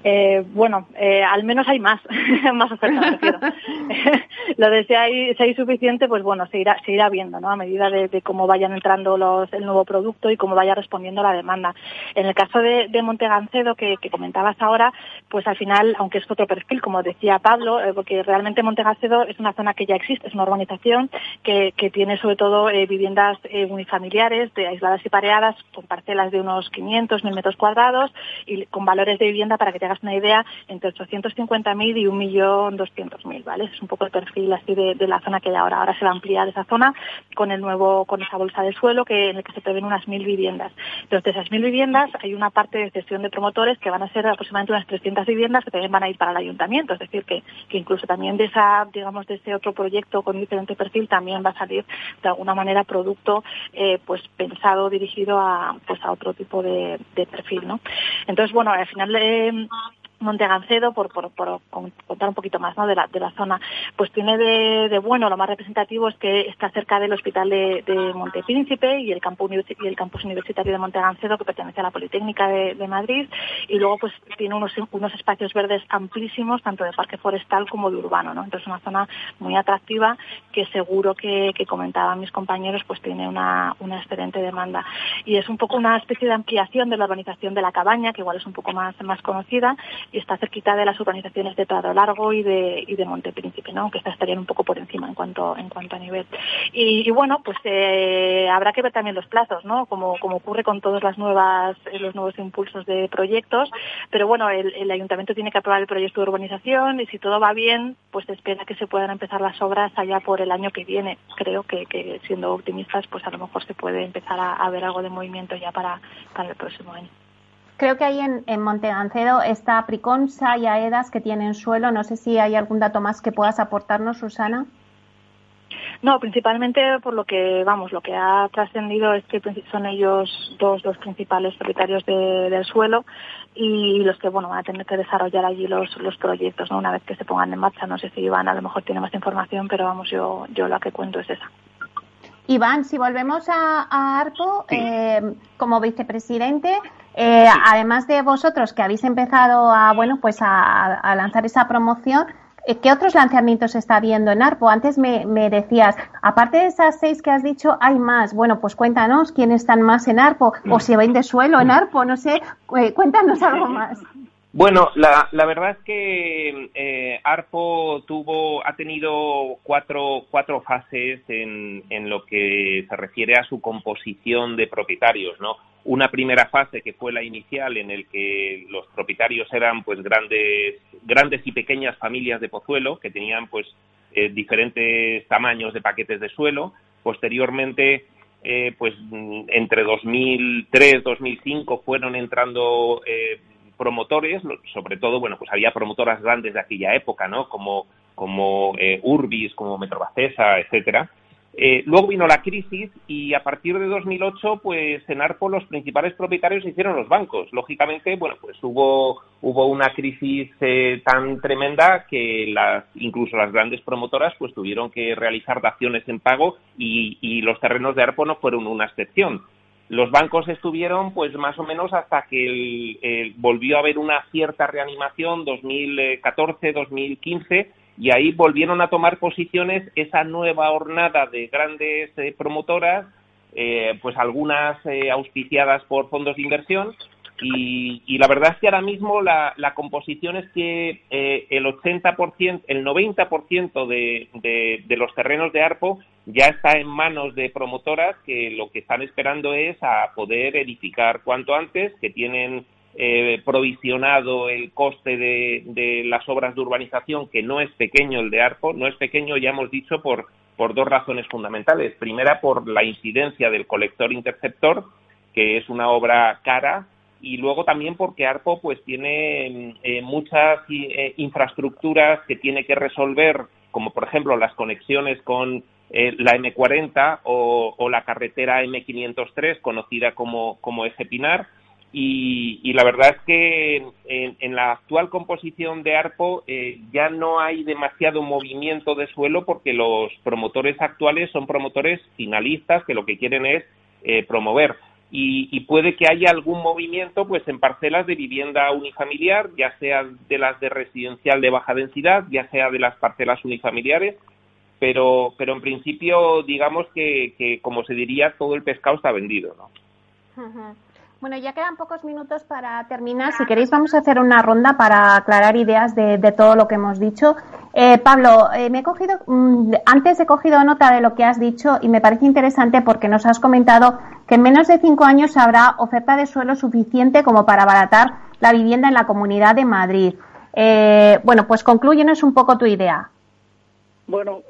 Eh, bueno, eh, al menos hay más, más ofertas, Lo de si hay, suficiente, pues bueno, se irá, se irá viendo, ¿no? A medida de, cómo vayan entrando los, el nuevo producto y cómo vaya respondiendo la demanda. En el caso de, de Montegancedo, que, que, comentabas ahora, pues al final, aunque es otro perfil, como decía Pablo, eh, porque realmente Montegancedo es una zona que ya existe, es una urbanización que, que tiene sobre todo eh, viviendas eh, unifamiliares, de aisladas y pareadas, con parcelas de unos 500, 1000 metros cuadrados y con valores de vivienda para que te una idea, entre 850.000 y 1.200.000, ¿vale? Es un poco el perfil así de, la zona que hay ahora. Ahora se va a ampliar esa zona con el nuevo, con esa bolsa de suelo que, en el que se prevén unas 1.000 viviendas. Entonces, de esas 1.000 viviendas hay una parte de cesión de promotores que van a ser aproximadamente unas 300 viviendas que también van a ir para el ayuntamiento. Es decir, que, que incluso también de esa, digamos, de ese otro proyecto con diferente perfil también va a salir de alguna manera producto eh, pues pensado, dirigido a, pues a otro tipo de, perfil, ¿no? Entonces, bueno, al final eh, Montegancedo, por, por, por, contar un poquito más de, la, de la zona, pues tiene de, bueno, lo más representativo es que está cerca del Hospital de, de Montepríncipe y el, y el campus universitario de Montegancedo, que pertenece a la Politécnica de, Madrid, y luego pues tiene unos, espacios verdes amplísimos, tanto de parque forestal como de urbano. ¿no? Entonces, una zona muy atractiva que seguro que, comentaban mis compañeros, pues tiene una, una excelente demanda. Y es un poco una especie de ampliación de la urbanización de la cabaña, que igual es un poco más conocida, y está cerquita de las urbanizaciones de Prado Largo y de, y de Montepríncipe, ¿no? aunque estas estarían un poco por encima en cuanto, en cuanto a nivel. Y, y bueno, pues eh, habrá que ver también los plazos, ¿no? como, como ocurre con todos las nuevas, eh, los nuevos impulsos de proyectos, pero bueno, el, el ayuntamiento tiene que aprobar el proyecto de urbanización y si todo va bien, pues se espera que se puedan empezar las obras allá por el año que viene. Creo que, que siendo optimistas, pues a lo mejor se puede empezar a, a ver algo de movimiento ya para, para el próximo año. Creo que ahí en, en Montegancedo está Priconsa y Aedas que tienen suelo. No sé si hay algún dato más que puedas aportarnos, Susana. No, principalmente por lo que, vamos, lo que ha trascendido es que son ellos dos los principales propietarios de, del suelo y los que, bueno, van a tener que desarrollar allí los, los proyectos, ¿no? Una vez que se pongan en marcha. No sé si Iván a lo mejor tiene más información, pero vamos, yo, yo la que cuento es esa. Iván, si volvemos a, a ARPO, sí. eh, como vicepresidente, eh, sí. además de vosotros que habéis empezado a, bueno, pues a, a lanzar esa promoción, eh, ¿Qué otros lanzamientos está viendo en ARPO? Antes me, me, decías, aparte de esas seis que has dicho, hay más. Bueno, pues cuéntanos quiénes están más en ARPO o si de suelo en ARPO, no sé, cuéntanos algo más. Bueno, la, la verdad es que eh, ARPO tuvo, ha tenido cuatro, cuatro fases en, en lo que se refiere a su composición de propietarios, ¿no? una primera fase que fue la inicial en el que los propietarios eran pues grandes grandes y pequeñas familias de Pozuelo que tenían pues eh, diferentes tamaños de paquetes de suelo posteriormente eh, pues entre 2003 2005 fueron entrando eh, promotores sobre todo bueno pues había promotoras grandes de aquella época no como como eh, Urbis como Metrobacesa etcétera eh, luego vino la crisis y a partir de 2008, pues en Arpo los principales propietarios se hicieron los bancos. Lógicamente, bueno, pues hubo, hubo una crisis eh, tan tremenda que las, incluso las grandes promotoras pues tuvieron que realizar daciones en pago y, y los terrenos de Arpo no fueron una excepción. Los bancos estuvieron pues más o menos hasta que el, volvió a haber una cierta reanimación 2014-2015 y ahí volvieron a tomar posiciones esa nueva hornada de grandes eh, promotoras, eh, pues algunas eh, auspiciadas por fondos de inversión. Y, y, la verdad es que ahora mismo la, la composición es que eh, el 80%, el 90% de, de, los terrenos de ARPO ya está en manos de promotoras que lo que están esperando es a poder edificar cuanto antes, que tienen eh, provisionado el coste de, de, las obras de urbanización, que no es pequeño el de ARPO, no es pequeño, ya hemos dicho, por, por dos razones fundamentales. Primera, por la incidencia del colector interceptor, que es una obra cara, y luego también porque ARPO pues tiene eh, muchas eh, infraestructuras que tiene que resolver, como por ejemplo las conexiones con eh, la M40 o, o, la carretera M503, conocida como, como Eje Pinar, y, y, la verdad es que en, en, la actual composición de ARPO eh, ya no hay demasiado movimiento de suelo porque los promotores actuales son promotores finalistas que lo que quieren es eh, promover. Y, y, puede que haya algún movimiento pues en parcelas de vivienda unifamiliar, ya sea de las de residencial de baja densidad, ya sea de las parcelas unifamiliares, pero, pero en principio digamos que, que como se diría, todo el pescado está vendido. ¿no? Bueno, ya quedan pocos minutos para terminar. Si queréis, vamos a hacer una ronda para aclarar ideas de, todo lo que hemos dicho. Eh, Pablo, eh, me he cogido, mmm, antes he cogido nota de lo que has dicho y me parece interesante porque nos has comentado que en menos de cinco años habrá oferta de suelo suficiente como para abaratar la vivienda en la Comunidad de Madrid. Eh, bueno, pues concluyenos un poco tu idea. Bueno,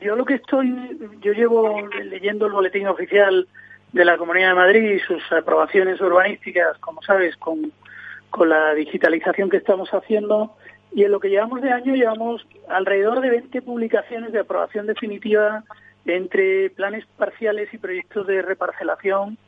yo lo que estoy, yo llevo leyendo el boletín oficial de la Comunidad de Madrid y sus aprobaciones urbanísticas, como sabes, con, con la digitalización que estamos haciendo. Y en lo que llevamos de año llevamos alrededor de 20 publicaciones de aprobación definitiva entre planes parciales y proyectos de reparcelación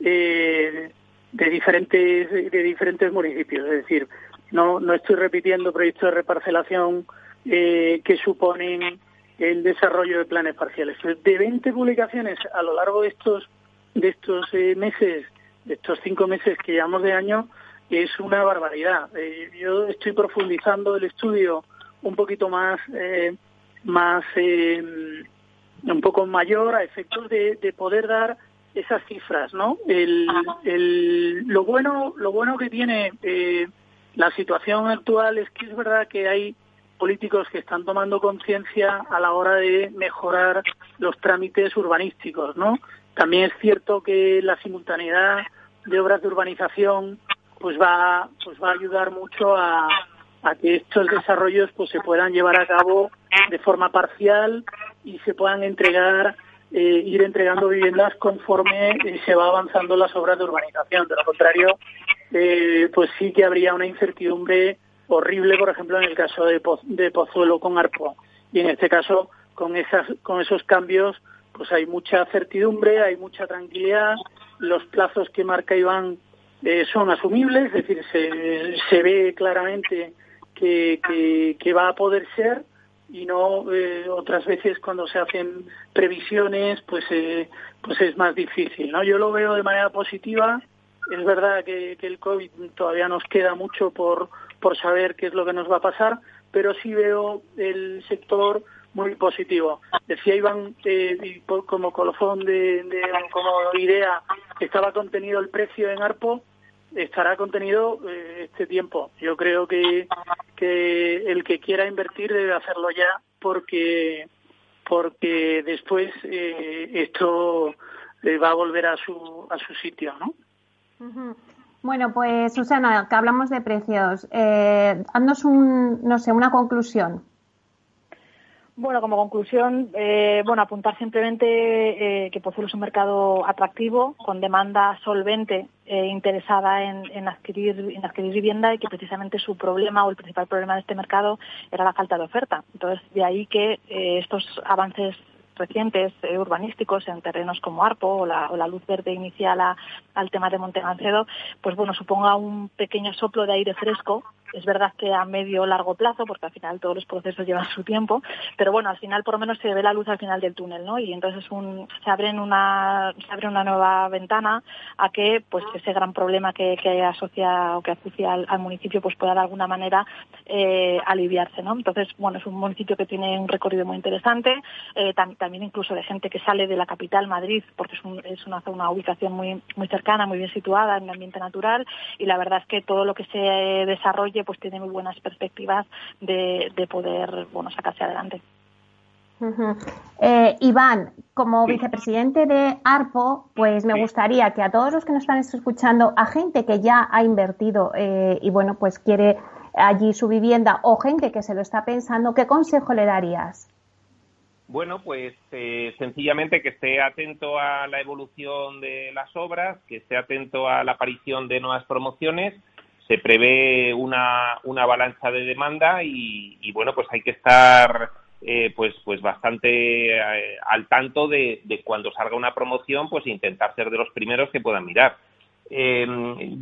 eh, de diferentes de diferentes municipios. Es decir, no, no estoy repitiendo proyectos de reparcelación eh, que suponen el desarrollo de planes parciales. De 20 publicaciones a lo largo de estos, de estos eh, meses, de estos cinco meses que llevamos de año, es una barbaridad. Eh, yo estoy profundizando el estudio un poquito más, más un poco mayor a efectos de, de poder dar esas cifras, ¿no? El, el, lo bueno, lo bueno que tiene eh, la situación actual es que es verdad que hay políticos que están tomando conciencia a la hora de mejorar los trámites urbanísticos, ¿no? También es cierto que la simultaneidad de obras de urbanización pues va pues va a ayudar mucho a, a que estos desarrollos pues se puedan llevar a cabo de forma parcial y se puedan entregar eh, ir entregando viviendas conforme eh, se va avanzando las obras de urbanización. De lo contrario, eh, pues sí que habría una incertidumbre horrible, por ejemplo, en el caso de, de Pozuelo con Arpo. Y en este caso, con, esas, con esos cambios, pues hay mucha certidumbre, hay mucha tranquilidad, los plazos que marca Iván son asumibles, es decir, se, se ve claramente que, que, que va a poder ser y no eh, otras veces cuando se hacen previsiones pues eh, pues es más difícil no yo lo veo de manera positiva es verdad que, el covid todavía nos queda mucho por saber qué es lo que nos va a pasar pero sí veo el sector muy positivo decía Iván eh, como colofón de, de como idea estaba contenido el precio en Arpo estará contenido eh, este tiempo. Yo creo que, que el que quiera invertir debe hacerlo ya porque porque después eh, esto eh, va a volver a su a su sitio, ¿no? Bueno, pues Susana, que hablamos de precios, eh, haznos un, no sé, una conclusión. Bueno, como conclusión, eh, bueno, apuntar simplemente eh, que Pozuelo es un mercado atractivo, con demanda solvente, eh, interesada en, adquirir, en adquirir vivienda y que precisamente su problema o el principal problema de este mercado era la falta de oferta. Entonces, de ahí que estos avances recientes urbanísticos en terrenos como Arpo o la, luz verde inicial al tema de Montegancedo, pues bueno, suponga un pequeño soplo de aire fresco es verdad que a medio o largo plazo, porque al final todos los procesos llevan su tiempo, pero bueno, al final por lo menos se ve la luz al final del túnel, ¿no? Y entonces un, se abren una se abre una nueva ventana a que pues ese gran problema que, asocia o que asocia al, municipio pues pueda de alguna manera eh, aliviarse, ¿no? Entonces, bueno, es un municipio que tiene un recorrido muy interesante, eh, también incluso de gente que sale de la capital, Madrid, porque es, un, es una, una ubicación muy, muy cercana, muy bien situada en el ambiente natural y la verdad es que todo lo que se desarrolle pues tiene muy buenas perspectivas de, poder bueno sacarse adelante. Eh, Iván, como vicepresidente de ARPO, pues me gustaría que a todos los que nos están escuchando, a gente que ya ha invertido eh, y bueno, pues quiere allí su vivienda o gente que se lo está pensando, ¿qué consejo le darías? Bueno, pues eh, sencillamente que esté atento a la evolución de las obras, que esté atento a la aparición de nuevas promociones se prevé una, una avalancha de demanda y, bueno, pues hay que estar eh, pues, pues bastante eh, al tanto de, cuando salga una promoción, pues intentar ser de los primeros que puedan mirar. Eh,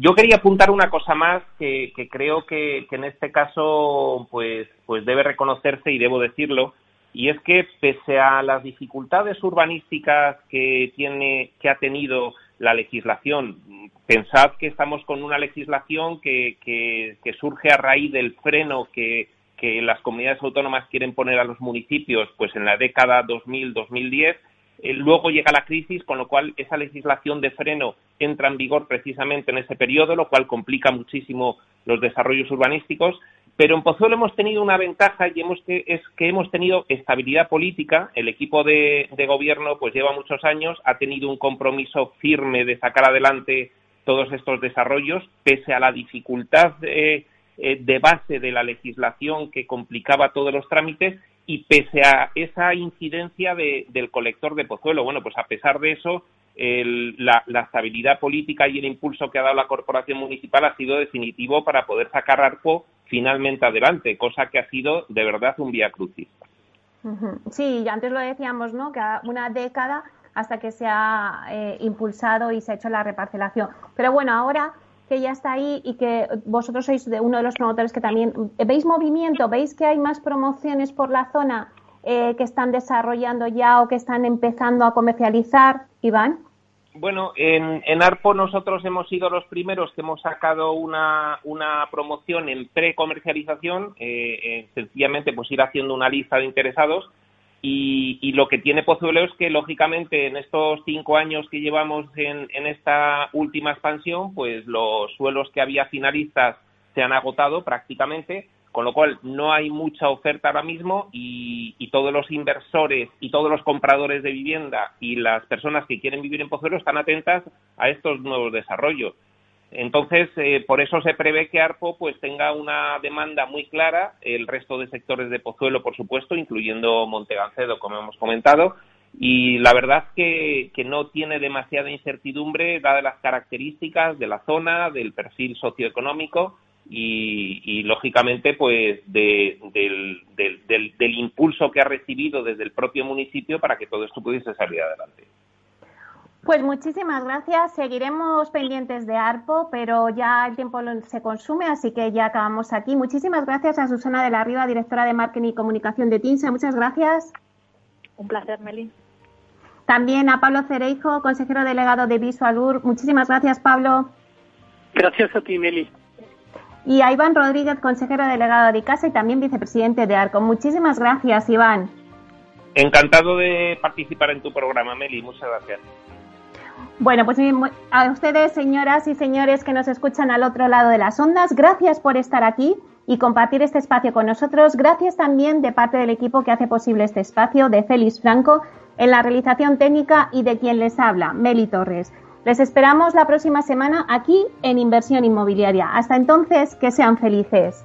yo quería apuntar una cosa más que, creo que, que, en este caso pues, pues debe reconocerse y debo decirlo, y es que pese a las dificultades urbanísticas que tiene, que ha tenido la legislación. Pensad que estamos con una legislación que, surge a raíz del freno que, que, las comunidades autónomas quieren poner a los municipios pues en la década 2000-2010. Eh, luego llega la crisis, con lo cual esa legislación de freno entra en vigor precisamente en ese periodo, lo cual complica muchísimo los desarrollos urbanísticos. Pero en Pozuelo hemos tenido una ventaja y hemos es que hemos tenido estabilidad política. El equipo de, gobierno pues lleva muchos años, ha tenido un compromiso firme de sacar adelante todos estos desarrollos, pese a la dificultad de, eh, de base de la legislación que complicaba todos los trámites y pese a esa incidencia del colector de Pozuelo. Bueno, pues a pesar de eso, la, estabilidad política y el impulso que ha dado la corporación municipal ha sido definitivo para poder sacar Arco finalmente adelante, cosa que ha sido de verdad un vía crucis. Sí, antes lo decíamos, ¿no? Que una década hasta que se ha eh, impulsado y se ha hecho la reparcelación. Pero bueno, ahora que ya está ahí y que vosotros sois de uno de los promotores que también veis movimiento, veis que hay más promociones por la zona eh, que están desarrollando ya o que están empezando a comercializar, Iván. Bueno, en, Arpo nosotros hemos sido los primeros que hemos sacado una, una promoción en pre-comercialización, eh, eh, sencillamente pues ir haciendo una lista de interesados y, y, lo que tiene Pozuelo es que lógicamente en estos cinco años que llevamos en, en esta última expansión, pues los suelos que había finalistas se han agotado prácticamente con lo cual no hay mucha oferta ahora mismo y, todos los inversores y todos los compradores de vivienda y las personas que quieren vivir en Pozuelo están atentas a estos nuevos desarrollos. Entonces, eh, por eso se prevé que ARPO pues tenga una demanda muy clara, el resto de sectores de Pozuelo, por supuesto, incluyendo Montegancedo, como hemos comentado, y la verdad que, que no tiene demasiada incertidumbre, dadas las características de la zona, del perfil socioeconómico, y, lógicamente pues del, del, impulso que ha recibido desde el propio municipio para que todo esto pudiese salir adelante. Pues muchísimas gracias. Seguiremos pendientes de ARPO, pero ya el tiempo se consume, así que ya acabamos aquí. Muchísimas gracias a Susana de la Riva, directora de Marketing y Comunicación de TINSA. Muchas gracias. Un placer, Meli. También a Pablo Cereijo, consejero delegado de Visualur. Muchísimas gracias, Pablo. Gracias a ti, Meli y a Iván Rodríguez, consejero delegado de casa y también vicepresidente de ARCO. Muchísimas gracias, Iván. Encantado de participar en tu programa, Meli. Muchas gracias. Bueno, pues a ustedes, señoras y señores que nos escuchan al otro lado de las ondas, gracias por estar aquí y compartir este espacio con nosotros. Gracias también de parte del equipo que hace posible este espacio, de Félix Franco, en la realización técnica y de quien les habla, Meli Torres. Les esperamos la próxima semana aquí en Inversión Inmobiliaria. Hasta entonces, que sean felices.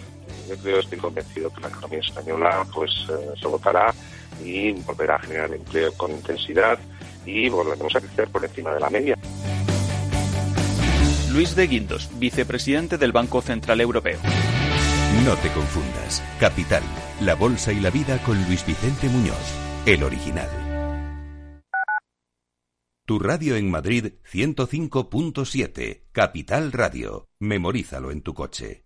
Yo estoy convencido que la economía española pues se votará y volverá a generar empleo con intensidad y volveremos a crecer por encima de la media. Luis de Guindos, vicepresidente del Banco Central Europeo. No te confundas. Capital, la bolsa y la vida con Luis Vicente Muñoz, el original. Tu radio en Madrid 105.7, Capital Radio. Memorízalo en tu coche.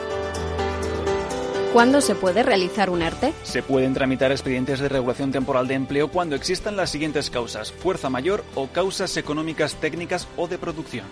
¿Cuándo se puede realizar un ERTE? Se pueden tramitar expedientes de regulación temporal de empleo cuando existan las siguientes causas: fuerza mayor o causas económicas técnicas o de producción.